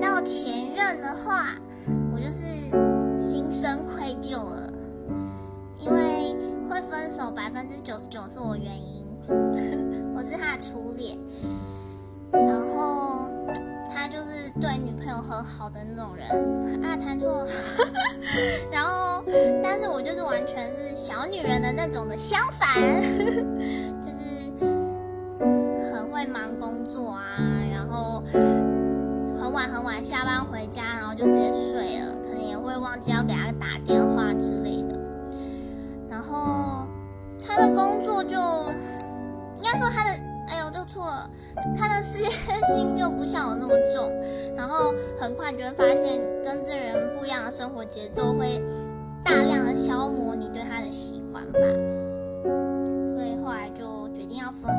到前任的话，我就是心生愧疚了，因为会分手百分之九十九是我原因，我是他的初恋，然后他就是对女朋友很好的那种人。啊，弹错，然后但是我就是完全是小女人的那种的相反，就是很会忙工作啊，很晚很晚下班回家，然后就直接睡了，可能也会忘记要给他打电话之类的。然后他的工作就应该说他的，哎呦，就错了。他的事业心又不像我那么重，然后很快你就会发现，跟这人不一样的生活节奏会大量的消磨你对他的喜欢吧。所以后来就决定要分。